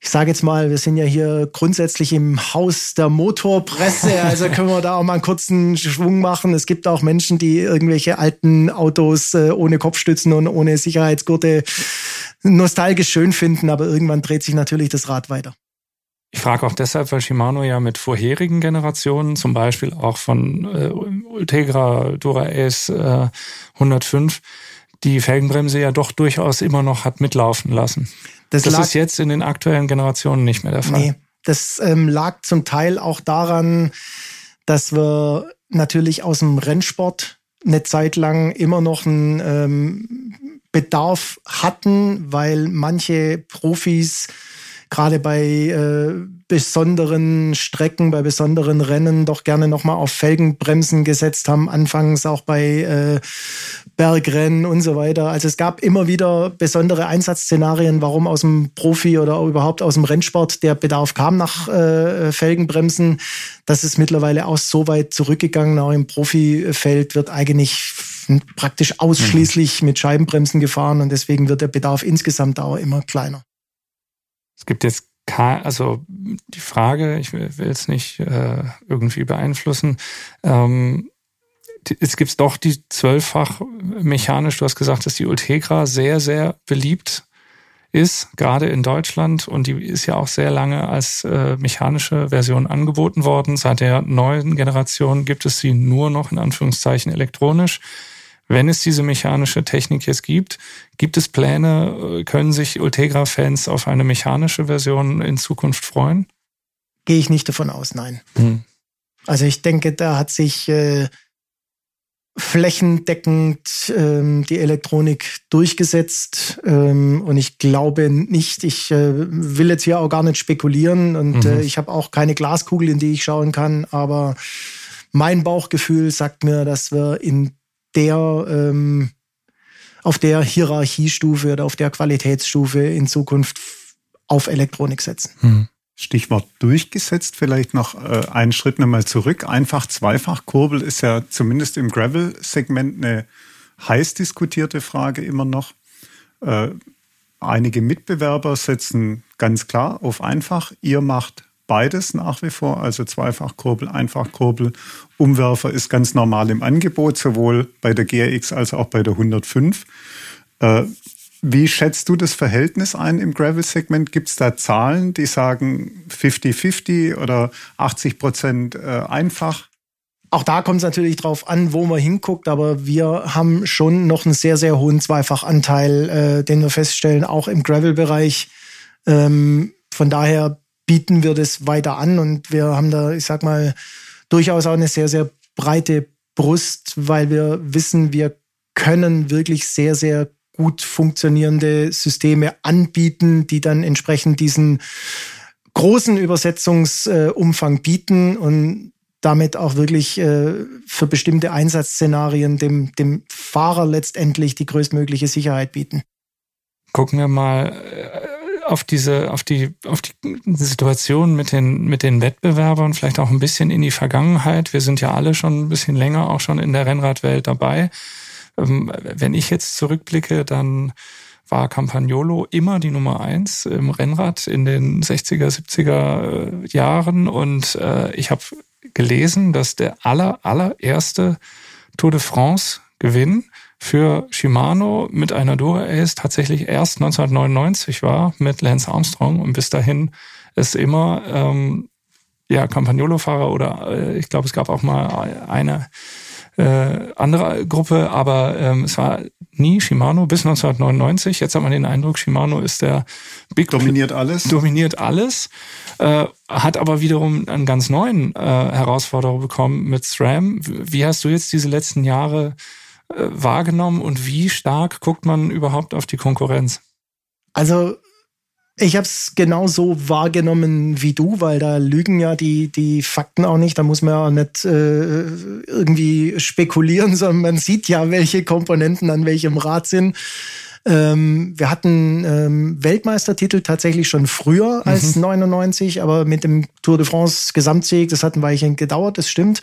ich sage jetzt mal, wir sind ja hier grundsätzlich im Haus der Motorpresse, also können wir da auch mal einen kurzen Schwung machen. Es gibt auch Menschen, die irgendwelche alten Autos äh, ohne Kopfstützen und ohne Sicherheitsgurte nostalgisch schön finden, aber irgendwann dreht sich natürlich das Rad weiter. Ich frage auch deshalb, weil Shimano ja mit vorherigen Generationen, zum Beispiel auch von äh, Ultegra Dura Ace äh, 105, die Felgenbremse ja doch durchaus immer noch hat mitlaufen lassen. Das, das ist jetzt in den aktuellen Generationen nicht mehr der Fall. Nee, das ähm, lag zum Teil auch daran, dass wir natürlich aus dem Rennsport eine Zeit lang immer noch einen ähm, Bedarf hatten, weil manche Profis gerade bei äh, besonderen Strecken, bei besonderen Rennen doch gerne nochmal auf Felgenbremsen gesetzt haben, anfangs auch bei äh, Bergrennen und so weiter. Also es gab immer wieder besondere Einsatzszenarien, warum aus dem Profi oder überhaupt aus dem Rennsport der Bedarf kam nach äh, Felgenbremsen. Das ist mittlerweile auch so weit zurückgegangen. Auch im Profifeld wird eigentlich praktisch ausschließlich mhm. mit Scheibenbremsen gefahren und deswegen wird der Bedarf insgesamt auch immer kleiner. Es gibt jetzt also die Frage, ich will es nicht äh, irgendwie beeinflussen, ähm, es gibt doch die zwölffach mechanisch, du hast gesagt, dass die Ultegra sehr, sehr beliebt ist, gerade in Deutschland. Und die ist ja auch sehr lange als äh, mechanische Version angeboten worden. Seit der neuen Generation gibt es sie nur noch in Anführungszeichen elektronisch. Wenn es diese mechanische Technik jetzt gibt, gibt es Pläne, äh, können sich Ultegra-Fans auf eine mechanische Version in Zukunft freuen? Gehe ich nicht davon aus, nein. Hm. Also ich denke, da hat sich äh, flächendeckend ähm, die Elektronik durchgesetzt. Ähm, und ich glaube nicht, ich äh, will jetzt hier auch gar nicht spekulieren und mhm. äh, ich habe auch keine Glaskugel, in die ich schauen kann, aber mein Bauchgefühl sagt mir, dass wir in der ähm, auf der Hierarchiestufe oder auf der Qualitätsstufe in Zukunft auf Elektronik setzen. Mhm. Stichwort durchgesetzt, vielleicht noch äh, einen Schritt nochmal zurück. Einfach Zweifachkurbel ist ja zumindest im Gravel-Segment eine heiß diskutierte Frage immer noch. Äh, einige Mitbewerber setzen ganz klar auf einfach. Ihr macht beides nach wie vor, also Zweifachkurbel, Einfachkurbel. Umwerfer ist ganz normal im Angebot, sowohl bei der GRX als auch bei der 105. Äh, wie schätzt du das Verhältnis ein im Gravel-Segment? Gibt es da Zahlen, die sagen 50-50 oder 80 Prozent äh, einfach? Auch da kommt es natürlich drauf an, wo man hinguckt, aber wir haben schon noch einen sehr, sehr hohen Zweifachanteil, äh, den wir feststellen, auch im Gravel-Bereich. Ähm, von daher bieten wir das weiter an und wir haben da, ich sag mal, durchaus auch eine sehr, sehr breite Brust, weil wir wissen, wir können wirklich sehr, sehr gut funktionierende Systeme anbieten, die dann entsprechend diesen großen Übersetzungsumfang bieten und damit auch wirklich äh, für bestimmte Einsatzszenarien dem, dem Fahrer letztendlich die größtmögliche Sicherheit bieten. Gucken wir mal auf diese, auf die, auf die Situation mit den, mit den Wettbewerbern, vielleicht auch ein bisschen in die Vergangenheit. Wir sind ja alle schon ein bisschen länger auch schon in der Rennradwelt dabei. Ähm, wenn ich jetzt zurückblicke, dann war Campagnolo immer die Nummer eins im Rennrad in den 60er, 70er äh, Jahren. Und äh, ich habe gelesen, dass der aller, allererste Tour de France Gewinn für Shimano mit einer Dura Ace tatsächlich erst 1999 war mit Lance Armstrong und bis dahin ist immer ähm, ja Campagnolo-Fahrer oder äh, ich glaube es gab auch mal eine äh, andere Gruppe, aber ähm, es war nie Shimano bis 1999. Jetzt hat man den Eindruck, Shimano ist der Big dominiert alles, dominiert alles, äh, hat aber wiederum einen ganz neuen äh, Herausforderer bekommen mit SRAM. Wie hast du jetzt diese letzten Jahre wahrgenommen und wie stark guckt man überhaupt auf die Konkurrenz? Also ich habe es genauso wahrgenommen wie du, weil da lügen ja die, die Fakten auch nicht. Da muss man ja nicht äh, irgendwie spekulieren, sondern man sieht ja, welche Komponenten an welchem Rad sind. Ähm, wir hatten ähm, Weltmeistertitel tatsächlich schon früher als mhm. 99, aber mit dem Tour de France Gesamtsieg, das hat ein Weilchen gedauert, das stimmt.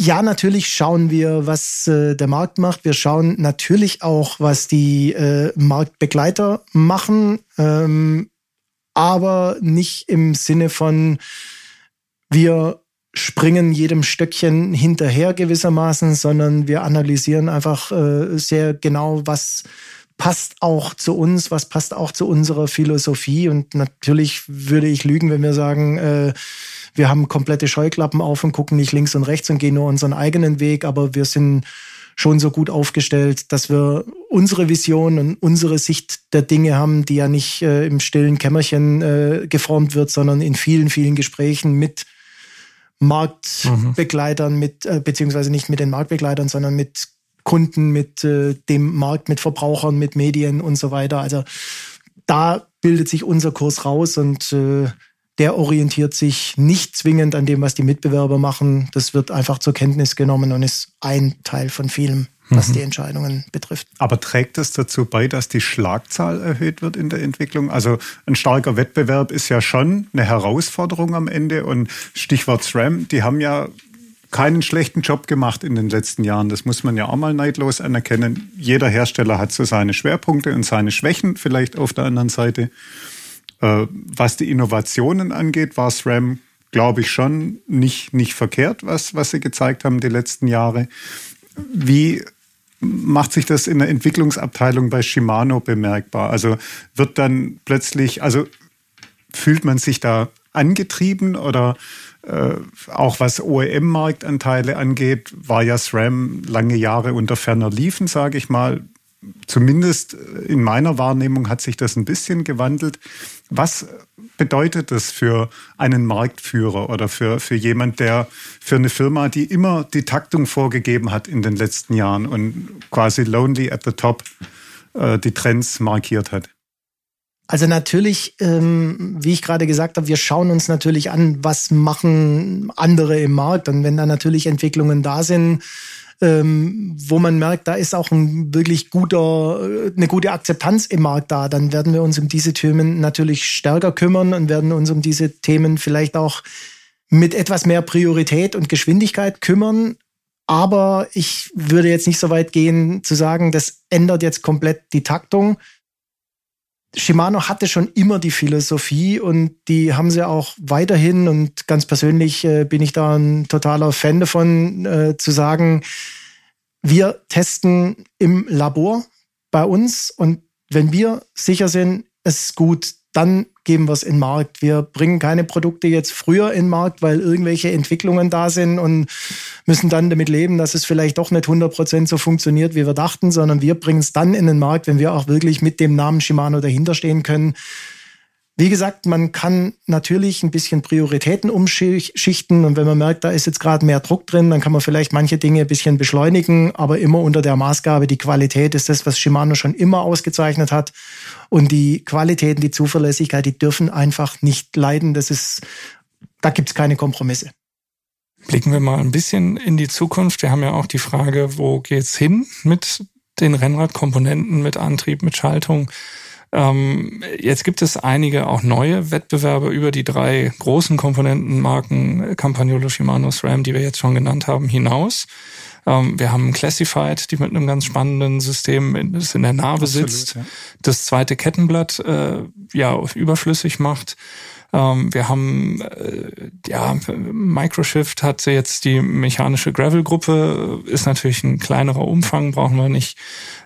Ja, natürlich schauen wir, was äh, der Markt macht. Wir schauen natürlich auch, was die äh, Marktbegleiter machen, ähm, aber nicht im Sinne von, wir springen jedem Stöckchen hinterher gewissermaßen, sondern wir analysieren einfach äh, sehr genau, was passt auch zu uns, was passt auch zu unserer Philosophie. Und natürlich würde ich lügen, wenn wir sagen, äh, wir haben komplette Scheuklappen auf und gucken nicht links und rechts und gehen nur unseren eigenen Weg, aber wir sind schon so gut aufgestellt, dass wir unsere Vision und unsere Sicht der Dinge haben, die ja nicht äh, im stillen Kämmerchen äh, geformt wird, sondern in vielen, vielen Gesprächen mit Marktbegleitern, mhm. mit, äh, beziehungsweise nicht mit den Marktbegleitern, sondern mit Kunden, mit äh, dem Markt, mit Verbrauchern, mit Medien und so weiter. Also da bildet sich unser Kurs raus und äh, der orientiert sich nicht zwingend an dem, was die Mitbewerber machen. Das wird einfach zur Kenntnis genommen und ist ein Teil von vielem, was mhm. die Entscheidungen betrifft. Aber trägt es dazu bei, dass die Schlagzahl erhöht wird in der Entwicklung? Also ein starker Wettbewerb ist ja schon eine Herausforderung am Ende und Stichwort SRAM, die haben ja keinen schlechten Job gemacht in den letzten Jahren. Das muss man ja auch mal neidlos anerkennen. Jeder Hersteller hat so seine Schwerpunkte und seine Schwächen vielleicht auf der anderen Seite. Äh, was die Innovationen angeht, war SRAM, glaube ich, schon nicht, nicht verkehrt, was, was sie gezeigt haben die letzten Jahre. Wie macht sich das in der Entwicklungsabteilung bei Shimano bemerkbar? Also wird dann plötzlich, also fühlt man sich da angetrieben oder äh, auch was OEM-Marktanteile angeht, war ja SRAM lange Jahre unter ferner Liefen, sage ich mal zumindest in meiner Wahrnehmung hat sich das ein bisschen gewandelt. Was bedeutet das für einen Marktführer oder für, für jemand, der für eine Firma, die immer die Taktung vorgegeben hat in den letzten Jahren und quasi lonely at the top äh, die Trends markiert hat? Also natürlich, ähm, wie ich gerade gesagt habe, wir schauen uns natürlich an, was machen andere im Markt. Und wenn da natürlich Entwicklungen da sind, ähm, wo man merkt, da ist auch ein wirklich guter, äh, eine gute Akzeptanz im Markt da, dann werden wir uns um diese Themen natürlich stärker kümmern und werden uns um diese Themen vielleicht auch mit etwas mehr Priorität und Geschwindigkeit kümmern. Aber ich würde jetzt nicht so weit gehen zu sagen, das ändert jetzt komplett die Taktung. Shimano hatte schon immer die Philosophie und die haben sie auch weiterhin. Und ganz persönlich äh, bin ich da ein totaler Fan davon, äh, zu sagen, wir testen im Labor bei uns und wenn wir sicher sind, es ist gut, dann geben wir es in den Markt. Wir bringen keine Produkte jetzt früher in den Markt, weil irgendwelche Entwicklungen da sind und müssen dann damit leben, dass es vielleicht doch nicht 100% so funktioniert, wie wir dachten, sondern wir bringen es dann in den Markt, wenn wir auch wirklich mit dem Namen Shimano dahinter stehen können. Wie gesagt, man kann natürlich ein bisschen Prioritäten umschichten und wenn man merkt, da ist jetzt gerade mehr Druck drin, dann kann man vielleicht manche Dinge ein bisschen beschleunigen, aber immer unter der Maßgabe, die Qualität ist das, was Shimano schon immer ausgezeichnet hat und die Qualität und die Zuverlässigkeit, die dürfen einfach nicht leiden. Das ist, da gibt's keine Kompromisse. Blicken wir mal ein bisschen in die Zukunft. Wir haben ja auch die Frage, wo geht's hin mit den Rennradkomponenten, mit Antrieb, mit Schaltung? Ähm, jetzt gibt es einige auch neue Wettbewerbe über die drei großen Komponentenmarken Campagnolo, Shimano, SRAM, die wir jetzt schon genannt haben, hinaus. Ähm, wir haben Classified, die mit einem ganz spannenden System das in der Narbe Absolut, sitzt, ja. das zweite Kettenblatt äh, ja überflüssig macht. Ähm, wir haben, äh, ja, Microshift hat jetzt die mechanische Gravel-Gruppe, ist natürlich ein kleinerer Umfang, brauchen wir nicht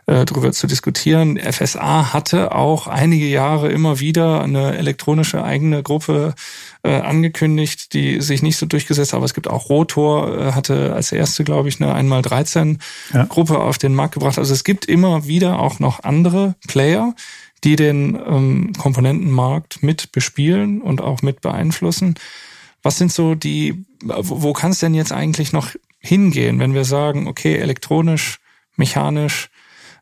äh, darüber zu diskutieren. FSA hatte auch einige Jahre immer wieder eine elektronische eigene Gruppe äh, angekündigt, die sich nicht so durchgesetzt, aber es gibt auch Rotor, äh, hatte als erste, glaube ich, eine 1x13 ja. Gruppe auf den Markt gebracht. Also es gibt immer wieder auch noch andere Player, die den ähm, Komponentenmarkt mit bespielen und auch mit beeinflussen. Was sind so die, wo, wo kann es denn jetzt eigentlich noch hingehen, wenn wir sagen, okay, elektronisch, mechanisch,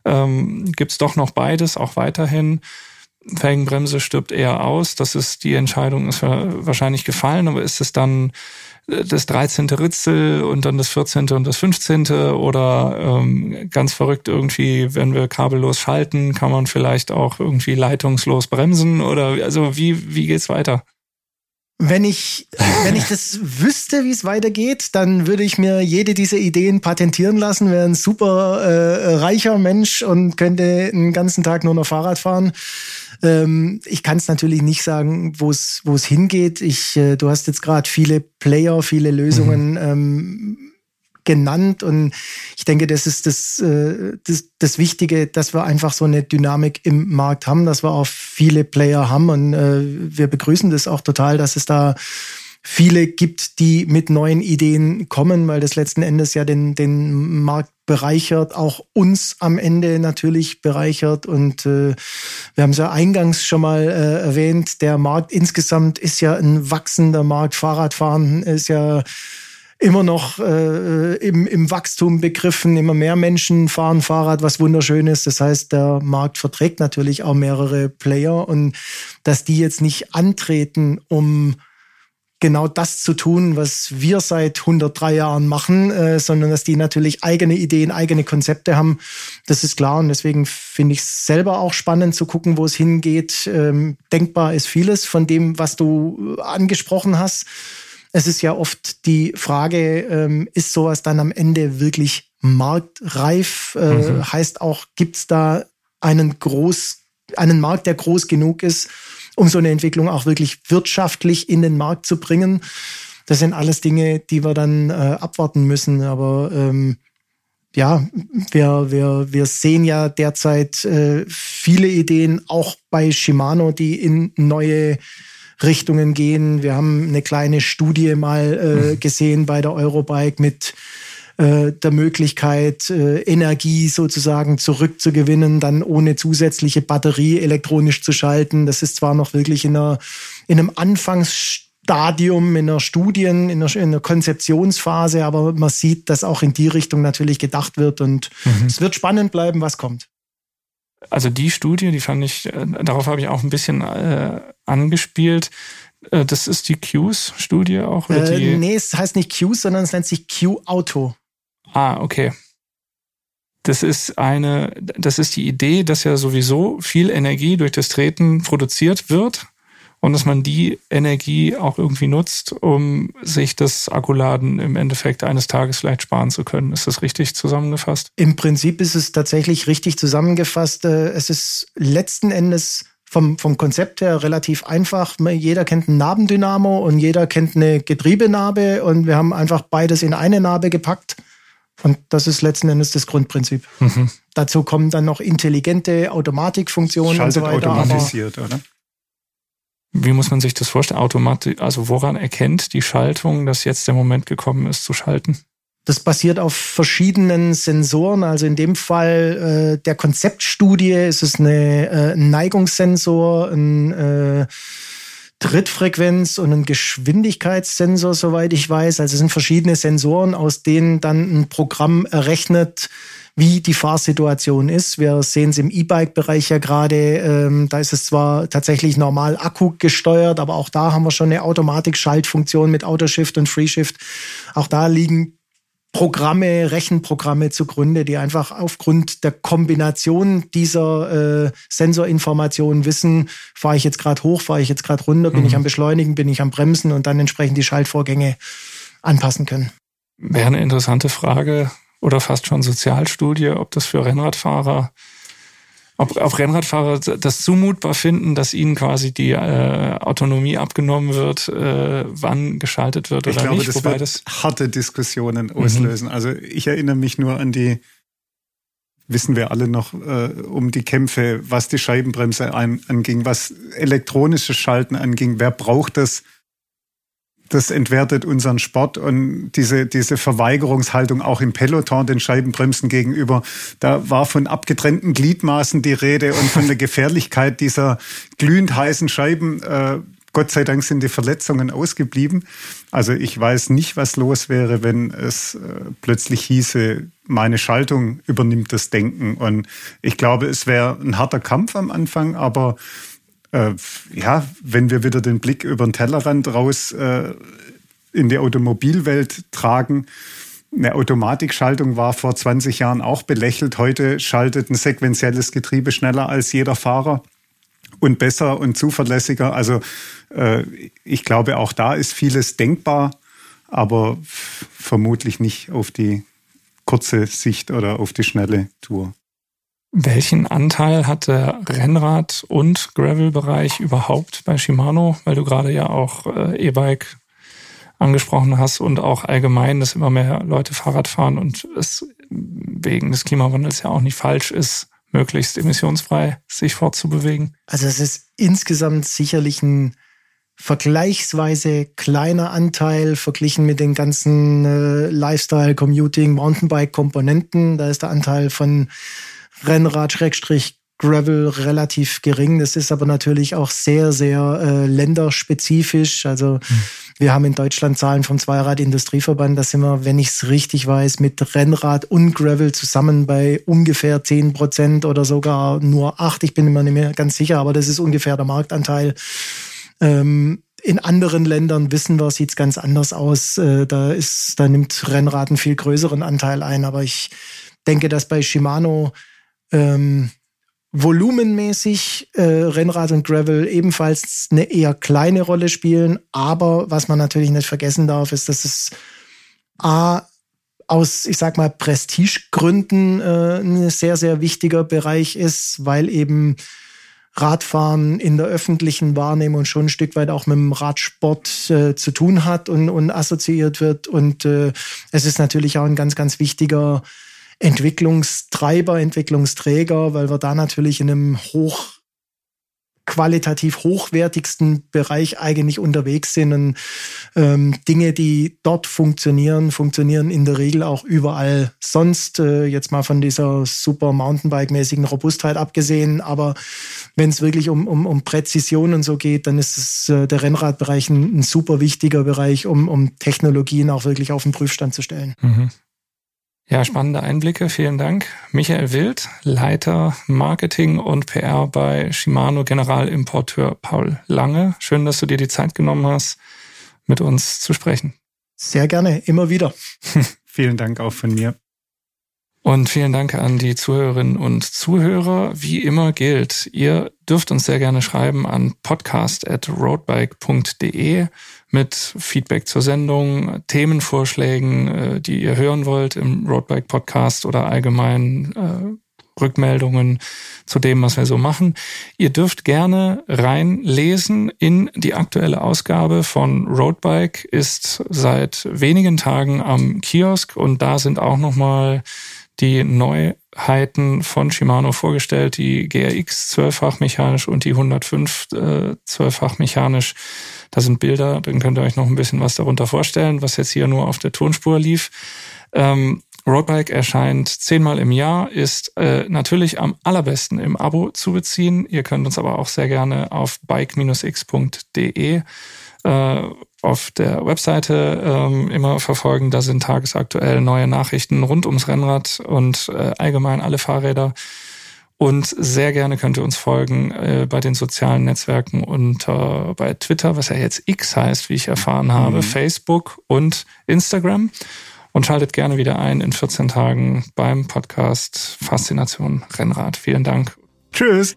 ähm, gibt es doch noch beides, auch weiterhin. Felgenbremse stirbt eher aus. Das ist die Entscheidung, ist wahrscheinlich gefallen, aber ist es dann das 13. Ritzel und dann das 14. und das 15. oder ähm, ganz verrückt irgendwie, wenn wir kabellos schalten, kann man vielleicht auch irgendwie leitungslos bremsen oder also wie, wie geht's weiter? Wenn ich, wenn ich das wüsste, wie es weitergeht, dann würde ich mir jede dieser Ideen patentieren lassen, wäre ein super äh, reicher Mensch und könnte den ganzen Tag nur noch Fahrrad fahren. Ähm, ich kann es natürlich nicht sagen, wo es wo es hingeht. Ich, äh, du hast jetzt gerade viele Player, viele Lösungen. Mhm. Ähm, genannt. Und ich denke, das ist das, äh, das, das Wichtige, dass wir einfach so eine Dynamik im Markt haben, dass wir auch viele Player haben. Und äh, wir begrüßen das auch total, dass es da viele gibt, die mit neuen Ideen kommen, weil das letzten Endes ja den, den Markt bereichert, auch uns am Ende natürlich bereichert. Und äh, wir haben es ja eingangs schon mal äh, erwähnt, der Markt insgesamt ist ja ein wachsender Markt. Fahrradfahren ist ja immer noch äh, im, im Wachstum begriffen. Immer mehr Menschen fahren Fahrrad, was wunderschön ist. Das heißt, der Markt verträgt natürlich auch mehrere Player und dass die jetzt nicht antreten, um genau das zu tun, was wir seit 103 Jahren machen, äh, sondern dass die natürlich eigene Ideen, eigene Konzepte haben. Das ist klar und deswegen finde ich es selber auch spannend zu gucken, wo es hingeht. Ähm, denkbar ist vieles von dem, was du angesprochen hast. Es ist ja oft die Frage, ähm, ist sowas dann am Ende wirklich marktreif? Äh, mhm. Heißt auch, gibt es da einen groß, einen Markt, der groß genug ist, um so eine Entwicklung auch wirklich wirtschaftlich in den Markt zu bringen? Das sind alles Dinge, die wir dann äh, abwarten müssen. Aber ähm, ja, wir, wir, wir sehen ja derzeit äh, viele Ideen, auch bei Shimano, die in neue Richtungen gehen. Wir haben eine kleine Studie mal äh, mhm. gesehen bei der Eurobike mit äh, der Möglichkeit, äh, Energie sozusagen zurückzugewinnen, dann ohne zusätzliche Batterie elektronisch zu schalten. Das ist zwar noch wirklich in, einer, in einem Anfangsstadium, in einer Studien, in einer, in einer, Konzeptionsphase, aber man sieht, dass auch in die Richtung natürlich gedacht wird und mhm. es wird spannend bleiben, was kommt. Also die Studie, die fand ich, äh, darauf habe ich auch ein bisschen äh, angespielt. Äh, das ist die Qs-Studie auch? Oder äh, nee, es heißt nicht Qs, sondern es nennt sich Q-Auto. Ah, okay. Das ist eine, das ist die Idee, dass ja sowieso viel Energie durch das Treten produziert wird und dass man die Energie auch irgendwie nutzt, um sich das Akkuladen im Endeffekt eines Tages vielleicht sparen zu können. Ist das richtig zusammengefasst? Im Prinzip ist es tatsächlich richtig zusammengefasst. Äh, es ist letzten Endes vom, vom Konzept her relativ einfach. Jeder kennt einen Nabendynamo und jeder kennt eine Getriebenarbe und wir haben einfach beides in eine Narbe gepackt. Und das ist letzten Endes das Grundprinzip. Mhm. Dazu kommen dann noch intelligente Automatikfunktionen Schaltet und so weiter. automatisiert, oder? Wie muss man sich das vorstellen? Automatisch, also woran erkennt die Schaltung, dass jetzt der Moment gekommen ist zu schalten? Das basiert auf verschiedenen Sensoren. Also in dem Fall äh, der Konzeptstudie ist es eine, äh, ein Neigungssensor, ein äh, Trittfrequenz und ein Geschwindigkeitssensor, soweit ich weiß. Also es sind verschiedene Sensoren, aus denen dann ein Programm errechnet, wie die Fahrsituation ist. Wir sehen es im E-Bike-Bereich ja gerade. Ähm, da ist es zwar tatsächlich normal Akku gesteuert, aber auch da haben wir schon eine Automatik-Schaltfunktion mit Autoshift und Freeshift. Auch da liegen Programme, Rechenprogramme zugrunde, die einfach aufgrund der Kombination dieser äh, Sensorinformationen wissen, fahre ich jetzt gerade hoch, fahre ich jetzt gerade runter, bin mhm. ich am Beschleunigen, bin ich am Bremsen und dann entsprechend die Schaltvorgänge anpassen können. Wäre eine interessante Frage oder fast schon Sozialstudie, ob das für Rennradfahrer ob, ob Rennradfahrer das zumutbar finden, dass ihnen quasi die äh, Autonomie abgenommen wird, äh, wann geschaltet wird oder ich glaube, nicht. Das Wobei wird das harte Diskussionen mhm. auslösen. Mhm. Also ich erinnere mich nur an die, wissen wir alle noch, äh, um die Kämpfe, was die Scheibenbremse ein, anging, was elektronisches Schalten anging. Wer braucht das? Das entwertet unseren Sport und diese, diese Verweigerungshaltung auch im Peloton den Scheibenbremsen gegenüber. Da war von abgetrennten Gliedmaßen die Rede und von der Gefährlichkeit dieser glühend heißen Scheiben. Äh, Gott sei Dank sind die Verletzungen ausgeblieben. Also ich weiß nicht, was los wäre, wenn es äh, plötzlich hieße, meine Schaltung übernimmt das Denken. Und ich glaube, es wäre ein harter Kampf am Anfang, aber äh, ja, wenn wir wieder den Blick über den Tellerrand raus äh, in die Automobilwelt tragen, eine Automatikschaltung war vor 20 Jahren auch belächelt. Heute schaltet ein sequenzielles Getriebe schneller als jeder Fahrer und besser und zuverlässiger. Also äh, ich glaube, auch da ist vieles denkbar, aber vermutlich nicht auf die kurze Sicht oder auf die schnelle Tour. Welchen Anteil hat der Rennrad- und Gravel-Bereich überhaupt bei Shimano? Weil du gerade ja auch äh, E-Bike angesprochen hast und auch allgemein, dass immer mehr Leute Fahrrad fahren und es wegen des Klimawandels ja auch nicht falsch ist, möglichst emissionsfrei sich fortzubewegen. Also es ist insgesamt sicherlich ein vergleichsweise kleiner Anteil verglichen mit den ganzen äh, Lifestyle, Commuting, Mountainbike-Komponenten. Da ist der Anteil von Rennrad, Schrägstrich, Gravel relativ gering. Das ist aber natürlich auch sehr, sehr äh, länderspezifisch. Also mhm. wir haben in Deutschland Zahlen vom Zweirad-Industrieverband. Da sind wir, wenn ich es richtig weiß, mit Rennrad und Gravel zusammen bei ungefähr zehn Prozent oder sogar nur acht. Ich bin immer nicht mehr ganz sicher, aber das ist ungefähr der Marktanteil. Ähm, in anderen Ländern wissen wir, sieht es ganz anders aus. Äh, da ist, da nimmt Rennrad einen viel größeren Anteil ein. Aber ich denke, dass bei Shimano ähm, volumenmäßig äh, Rennrad und Gravel ebenfalls eine eher kleine Rolle spielen. Aber was man natürlich nicht vergessen darf, ist, dass es A, aus, ich sag mal, Prestigegründen äh, ein sehr, sehr wichtiger Bereich ist, weil eben Radfahren in der öffentlichen Wahrnehmung schon ein Stück weit auch mit dem Radsport äh, zu tun hat und, und assoziiert wird. Und äh, es ist natürlich auch ein ganz, ganz wichtiger Entwicklungstreiber, Entwicklungsträger, weil wir da natürlich in einem hoch qualitativ hochwertigsten Bereich eigentlich unterwegs sind. Und ähm, Dinge, die dort funktionieren, funktionieren in der Regel auch überall sonst. Äh, jetzt mal von dieser super Mountainbike-mäßigen Robustheit abgesehen. Aber wenn es wirklich um, um, um Präzision und so geht, dann ist es äh, der Rennradbereich ein, ein, super wichtiger Bereich, um, um Technologien auch wirklich auf den Prüfstand zu stellen. Mhm. Ja, spannende Einblicke. Vielen Dank. Michael Wild, Leiter Marketing und PR bei Shimano Generalimporteur Paul Lange. Schön, dass du dir die Zeit genommen hast, mit uns zu sprechen. Sehr gerne, immer wieder. Vielen Dank auch von mir. Und vielen Dank an die Zuhörerinnen und Zuhörer. Wie immer gilt, ihr dürft uns sehr gerne schreiben an podcast.roadbike.de mit Feedback zur Sendung, Themenvorschlägen, äh, die ihr hören wollt im Roadbike Podcast oder allgemein äh, Rückmeldungen zu dem, was wir so machen. Ihr dürft gerne reinlesen in die aktuelle Ausgabe von Roadbike, ist seit wenigen Tagen am Kiosk und da sind auch nochmal die Neuheiten von Shimano vorgestellt, die GRX zwölffach mechanisch und die 105 äh, zwölffach mechanisch. Da sind Bilder, dann könnt ihr euch noch ein bisschen was darunter vorstellen, was jetzt hier nur auf der Tonspur lief. Ähm, Roadbike erscheint zehnmal im Jahr, ist äh, natürlich am allerbesten im Abo zu beziehen. Ihr könnt uns aber auch sehr gerne auf bike-x.de äh, auf der Webseite ähm, immer verfolgen. Da sind tagesaktuell neue Nachrichten rund ums Rennrad und äh, allgemein alle Fahrräder. Und sehr gerne könnt ihr uns folgen äh, bei den sozialen Netzwerken und äh, bei Twitter, was ja jetzt X heißt, wie ich erfahren habe, mhm. Facebook und Instagram. und schaltet gerne wieder ein in 14 Tagen beim Podcast Faszination Rennrad. Vielen Dank. Tschüss.